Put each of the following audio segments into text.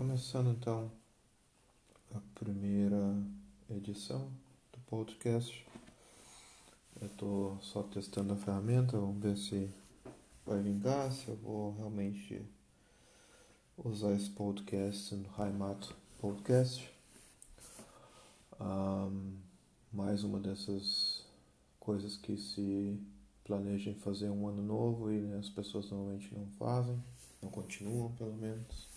Começando então a primeira edição do podcast. Eu estou só testando a ferramenta, vamos ver se vai vingar, se eu vou realmente usar esse podcast no Raimato Podcast. Um, mais uma dessas coisas que se planejam fazer um ano novo e as pessoas normalmente não fazem, não continuam pelo menos.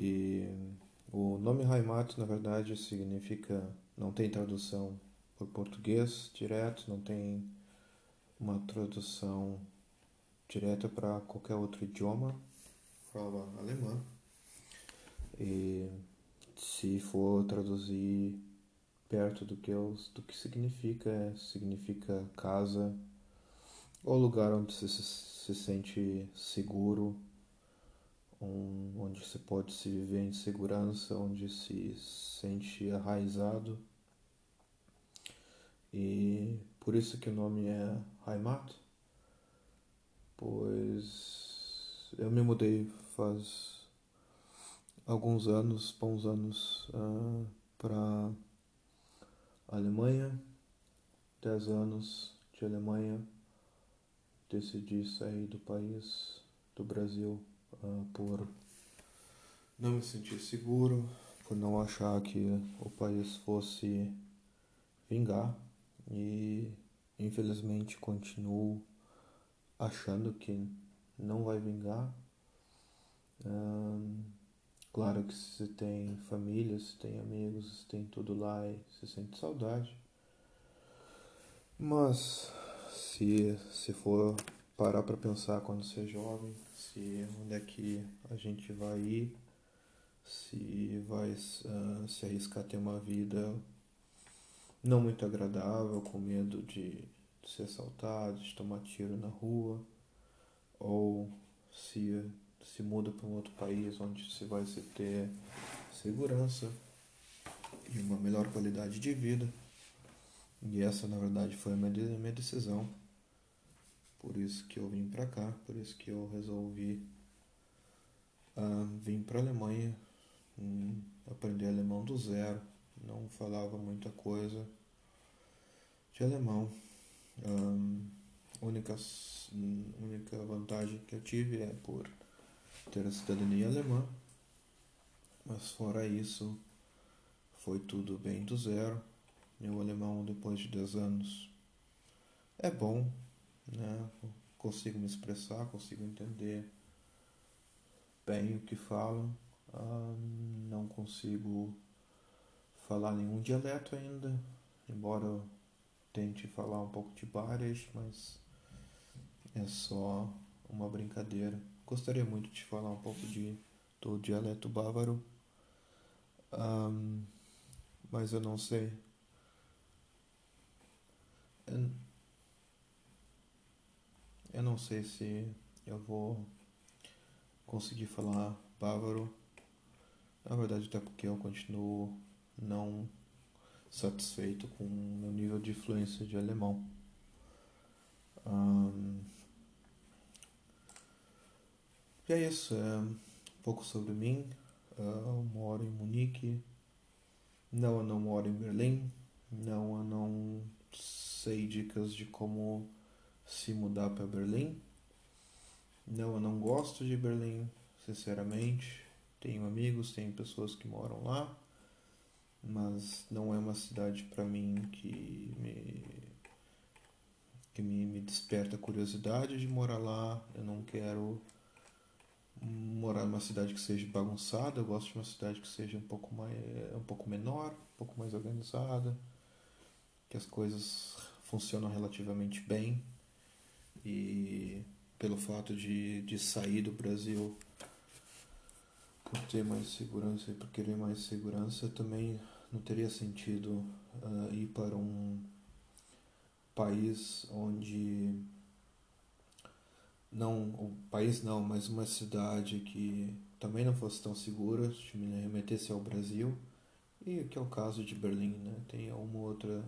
E o nome Raimato, na verdade, significa. não tem tradução por português direto, não tem uma tradução direta para qualquer outro idioma, fala alemã. E se for traduzir perto do que, os, do que significa, significa casa ou lugar onde se, se sente seguro onde você pode se viver em segurança, onde se sente arraizado. E por isso que o nome é Raimato, pois eu me mudei faz alguns anos, bons anos, uh, para Alemanha, dez anos de Alemanha, decidi sair do país, do Brasil uh, por não me sentir seguro, por não achar que o país fosse vingar e infelizmente continuo achando que não vai vingar. Um, claro que se tem família, se tem amigos, se tem tudo lá e se sente saudade. Mas se, se for parar para pensar quando ser jovem, se onde é que a gente vai ir, se vai uh, se arriscar a ter uma vida não muito agradável, com medo de, ser assaltado, de tomar tiro na rua, ou se se muda para um outro país onde se vai se ter segurança e uma melhor qualidade de vida. E essa, na verdade, foi a minha decisão. Por isso que eu vim para cá, por isso que eu resolvi uh, vir para a Alemanha, um, aprender alemão do zero. Não falava muita coisa de alemão. Um, única, única vantagem que eu tive é por ter a cidadania alemã. Mas fora isso, foi tudo bem do zero. Meu alemão, depois de 10 anos, é bom, né? Consigo me expressar, consigo entender bem o que falam. Ah, não consigo falar nenhum dialeto ainda, embora eu tente falar um pouco de Barish, mas é só uma brincadeira. Gostaria muito de falar um pouco de, do dialeto bávaro, um, mas eu não sei. Eu não sei se eu vou conseguir falar bávaro. Na verdade, até porque eu continuo não satisfeito com o meu nível de fluência de alemão. Um, e é isso, é um pouco sobre mim. Eu moro em Munique. Não, eu não moro em Berlim. Não, eu não sei dicas de como se mudar para Berlim. Não, eu não gosto de Berlim, sinceramente. Tenho amigos, tenho pessoas que moram lá, mas não é uma cidade para mim que me que me, me desperta a curiosidade de morar lá. Eu não quero morar numa cidade que seja bagunçada. Eu gosto de uma cidade que seja um pouco mais um pouco menor, um pouco mais organizada, que as coisas funcionam relativamente bem e pelo fato de, de sair do Brasil por ter mais segurança e por querer mais segurança, também não teria sentido uh, ir para um país onde não o país não, mas uma cidade que também não fosse tão segura, me remetesse ao Brasil e que é o caso de Berlim, né? Tem uma outra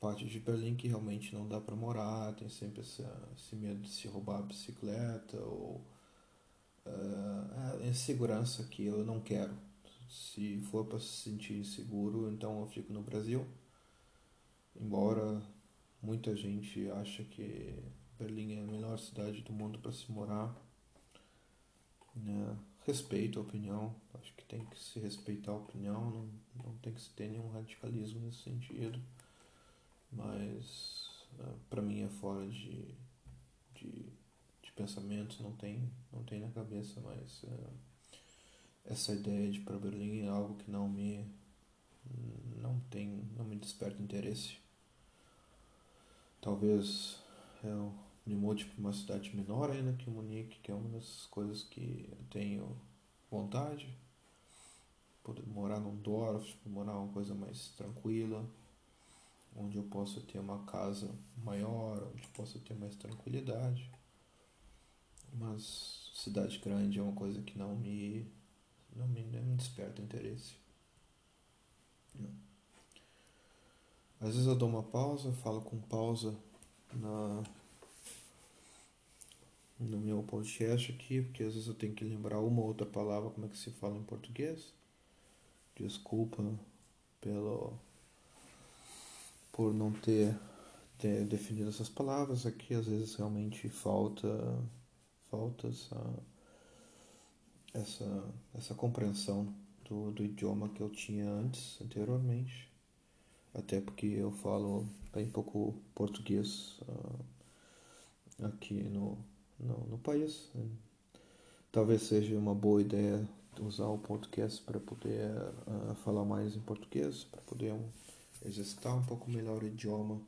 parte de Berlim que realmente não dá para morar, tem sempre essa, esse medo de se roubar a bicicleta ou uh, insegurança que eu não quero. Se for para se sentir seguro, então eu fico no Brasil. Embora muita gente acha que Berlim é a melhor cidade do mundo para se morar, né? respeito a opinião, acho que tem que se respeitar a opinião, não, não tem que se ter nenhum radicalismo nesse sentido, mas uh, para mim é fora de, de, de pensamentos, não tem, não tem na cabeça, mas uh, essa ideia de ir para Berlim é algo que não me não tem não me desperta interesse. Talvez eu me mude para uma cidade menor ainda que Munique que é uma das coisas que eu tenho vontade. Poder morar num Dorf morar uma coisa mais tranquila onde eu possa ter uma casa maior onde possa ter mais tranquilidade mas cidade grande é uma coisa que não me não me, não me desperta interesse. Não. Às vezes eu dou uma pausa, falo com pausa na no meu podcast aqui, porque às vezes eu tenho que lembrar uma ou outra palavra como é que se fala em português. Desculpa pelo por não ter, ter definido essas palavras aqui, às vezes realmente falta falta essa essa, essa compreensão do, do idioma que eu tinha antes, anteriormente. Até porque eu falo bem pouco português uh, aqui no, no, no, país. Talvez seja uma boa ideia usar o podcast para poder uh, falar mais em português, para poder um, exercitar um pouco melhor o idioma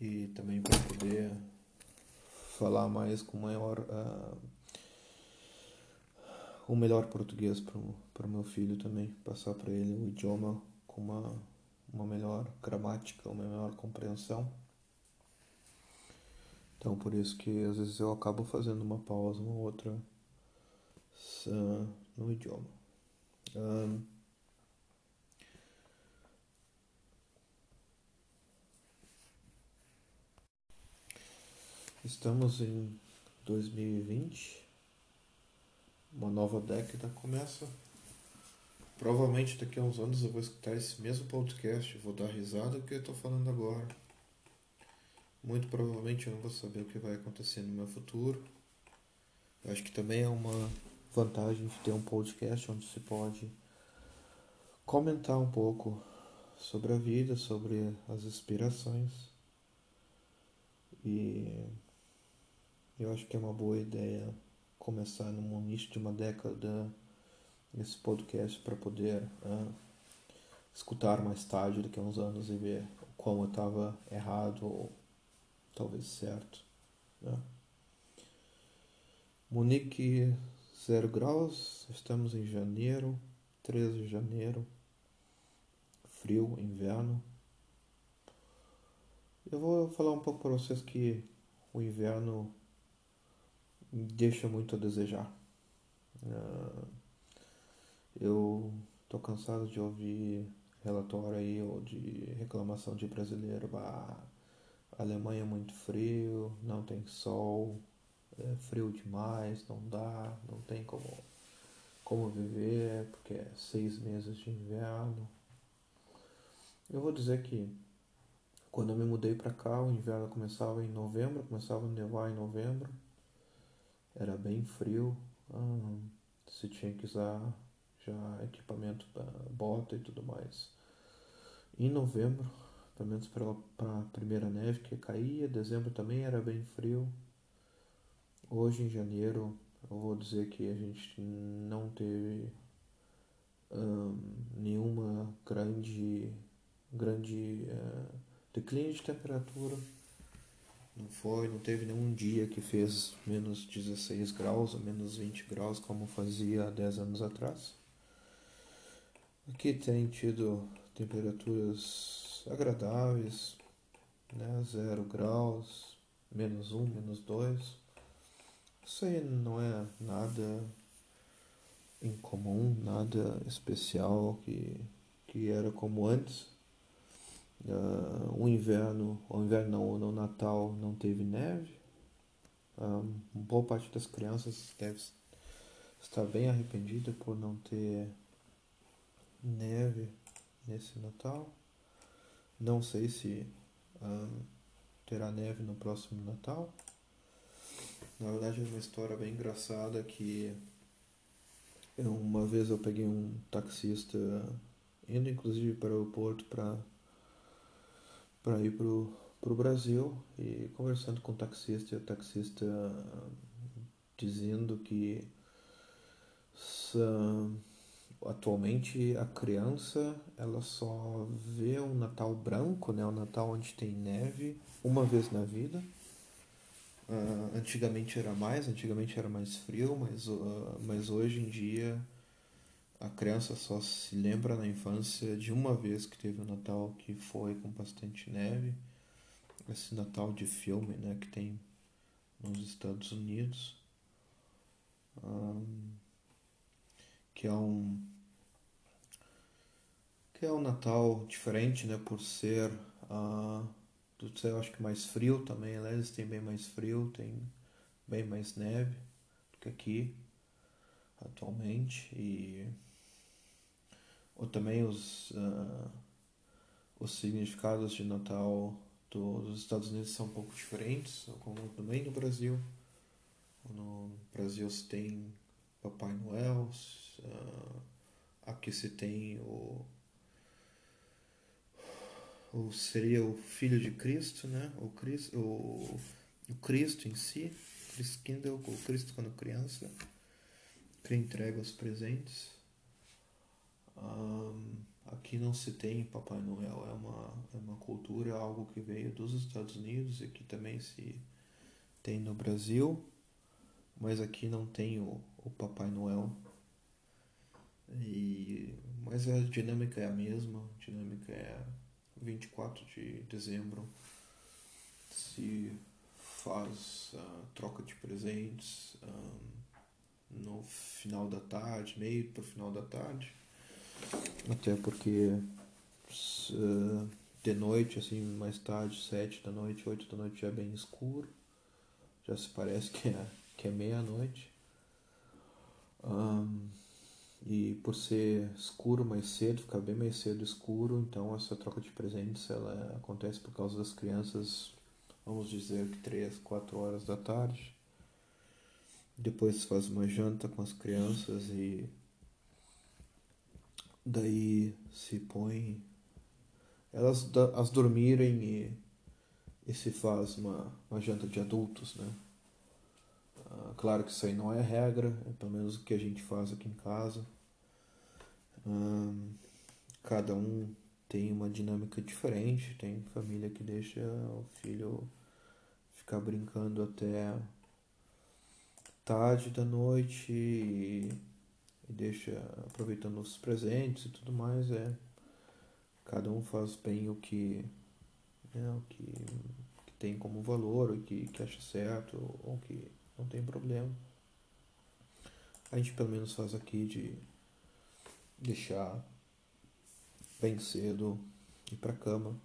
e também para poder falar mais com maior uh, o melhor português para o meu filho também, passar para ele o idioma com uma, uma melhor gramática, uma melhor compreensão. Então, por isso que às vezes eu acabo fazendo uma pausa, uma outra uh, no idioma. Um, estamos em 2020 uma nova década começa. Provavelmente daqui a uns anos eu vou escutar esse mesmo podcast, vou dar risada do que eu estou falando agora. Muito provavelmente eu não vou saber o que vai acontecer no meu futuro. Eu acho que também é uma vantagem de ter um podcast onde se pode comentar um pouco sobre a vida, sobre as inspirações. E eu acho que é uma boa ideia começar no início de uma década esse podcast para poder uh, escutar mais tarde, daqui a uns anos, e ver como eu estava errado ou talvez certo. Né? Munique 0 graus, estamos em janeiro, 13 de janeiro, frio, inverno. Eu vou falar um pouco para vocês que o inverno deixa muito a desejar. Uh, eu tô cansado de ouvir relatório aí ou de reclamação de brasileiro. Ah, a Alemanha é muito frio, não tem sol, é frio demais, não dá, não tem como, como viver, porque é seis meses de inverno. Eu vou dizer que quando eu me mudei para cá, o inverno começava em novembro, começava a nevar em novembro era bem frio, ah, se tinha que usar já equipamento bota e tudo mais. Em novembro, pelo menos para a primeira neve que caía, dezembro também era bem frio. Hoje em janeiro, eu vou dizer que a gente não teve um, nenhuma grande, grande uh, declínio de temperatura não foi, não teve nenhum dia que fez menos 16 graus ou menos 20 graus como fazia há 10 anos atrás. Aqui tem tido temperaturas agradáveis, né? 0 graus, menos 1, menos 2. Isso aí não é nada incomum, nada especial que, que era como antes. Uh, o inverno, o inverno não, no Natal não teve neve. Um, boa parte das crianças deve está bem arrependida por não ter neve nesse Natal. Não sei se uh, terá neve no próximo Natal. Na verdade é uma história bem engraçada que eu, uma vez eu peguei um taxista indo inclusive para o aeroporto para para ir pro pro Brasil e conversando com o taxista e o taxista dizendo que atualmente a criança ela só vê o Natal branco, né, o Natal onde tem neve, uma vez na vida. Uh, antigamente era mais, antigamente era mais frio, mas, uh, mas hoje em dia a criança só se lembra na infância de uma vez que teve o um Natal que foi com bastante neve. Esse Natal de filme né, que tem nos Estados Unidos. Um, que é um que é um Natal diferente, né, por ser uh, do céu acho que mais frio também, lá eles têm bem mais frio, tem bem mais neve do que aqui atualmente e ou também os uh, os significados de Natal dos Estados Unidos são um pouco diferentes, como também no Brasil. No Brasil se tem Papai Noel, uh, aqui se tem o, o seria o Filho de Cristo, né? O Cristo, o, o Cristo em si, Cristo Kindle, o Cristo quando criança, que entrega os presentes. Um, aqui não se tem Papai Noel, é uma, é uma cultura, algo que veio dos Estados Unidos e que também se tem no Brasil, mas aqui não tem o, o Papai Noel. E, mas a dinâmica é a mesma, a dinâmica é 24 de dezembro se faz a troca de presentes um, no final da tarde, meio para o final da tarde até porque uh, de noite, assim, mais tarde, sete da noite, oito da noite já é bem escuro. Já se parece que é, que é meia-noite. Um, e por ser escuro mais cedo, ficar bem mais cedo escuro, então essa troca de presentes ela acontece por causa das crianças, vamos dizer que três, quatro horas da tarde. Depois se faz uma janta com as crianças e Daí se põe elas as dormirem e, e se faz uma, uma janta de adultos, né? Ah, claro que isso aí não é regra, é pelo menos o que a gente faz aqui em casa. cada um tem uma dinâmica diferente, tem família que deixa o filho ficar brincando até tarde da noite e e deixa aproveitando os presentes e tudo mais, é cada um faz bem o que, né, o que, que tem como valor, o que, que acha certo ou que não tem problema. A gente pelo menos faz aqui de deixar bem cedo ir pra cama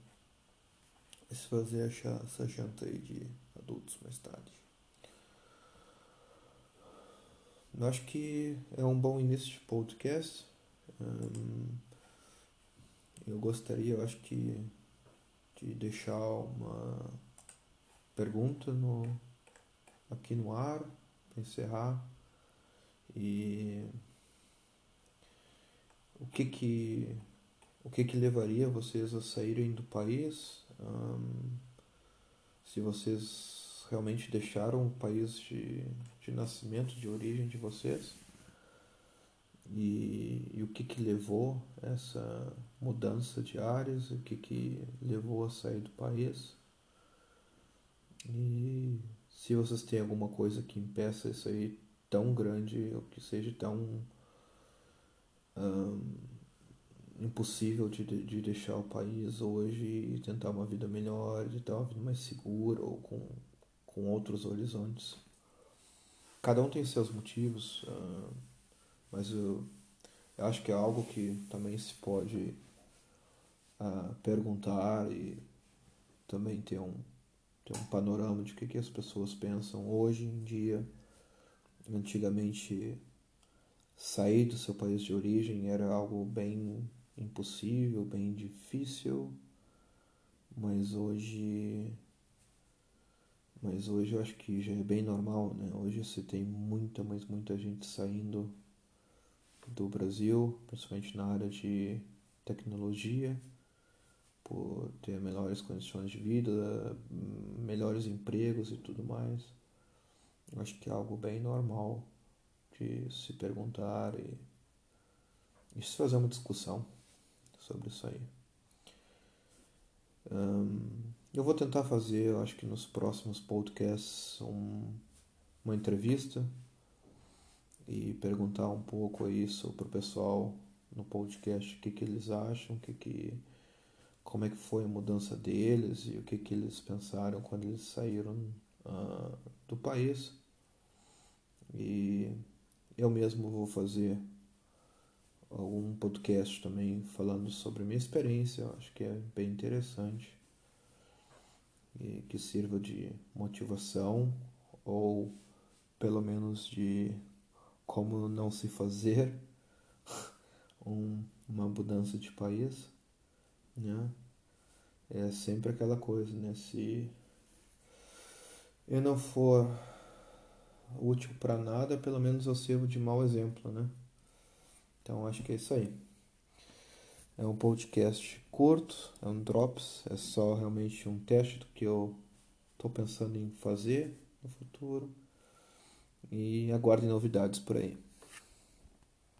e se fazer essa janta aí de adultos mais tarde. Eu acho que é um bom início de podcast. eu gostaria, eu acho que, de deixar uma pergunta no, aqui no ar para encerrar. E o que que o que que levaria vocês a saírem do país? se vocês realmente deixaram o país de, de nascimento, de origem de vocês? E, e o que, que levou essa mudança de áreas? O que, que levou a sair do país? E se vocês têm alguma coisa que impeça isso aí tão grande ou que seja tão impossível de, de deixar o país hoje e tentar uma vida melhor, de ter uma vida mais segura ou com com outros horizontes. Cada um tem seus motivos, uh, mas eu, acho que é algo que também se pode uh, perguntar e também ter um, ter um panorama de o que as pessoas pensam hoje em dia. Antigamente sair do seu país de origem era algo bem impossível, bem difícil, mas hoje mas hoje eu acho que já é bem normal, né? Hoje você tem muita, mas muita gente saindo do Brasil, principalmente na área de tecnologia, por ter melhores condições de vida, melhores empregos e tudo mais. Eu acho que é algo bem normal de se perguntar e, e se fazer uma discussão sobre isso aí. Um, eu vou tentar fazer, acho que nos próximos podcasts, um, uma entrevista e perguntar um pouco isso para o pessoal no podcast, o que, que eles acham, o que, que, como é que foi a mudança deles e o que, que eles pensaram quando eles saíram uh, do país. E eu mesmo vou fazer algum podcast também falando sobre minha experiência, acho que é bem interessante que sirva de motivação ou pelo menos de como não se fazer um, uma mudança de país, né? É sempre aquela coisa, né? Se eu não for útil para nada, pelo menos eu sirvo de mau exemplo, né? Então acho que é isso aí. É um podcast curto, é um drops, é só realmente um teste do que eu estou pensando em fazer no futuro. E aguardem novidades por aí.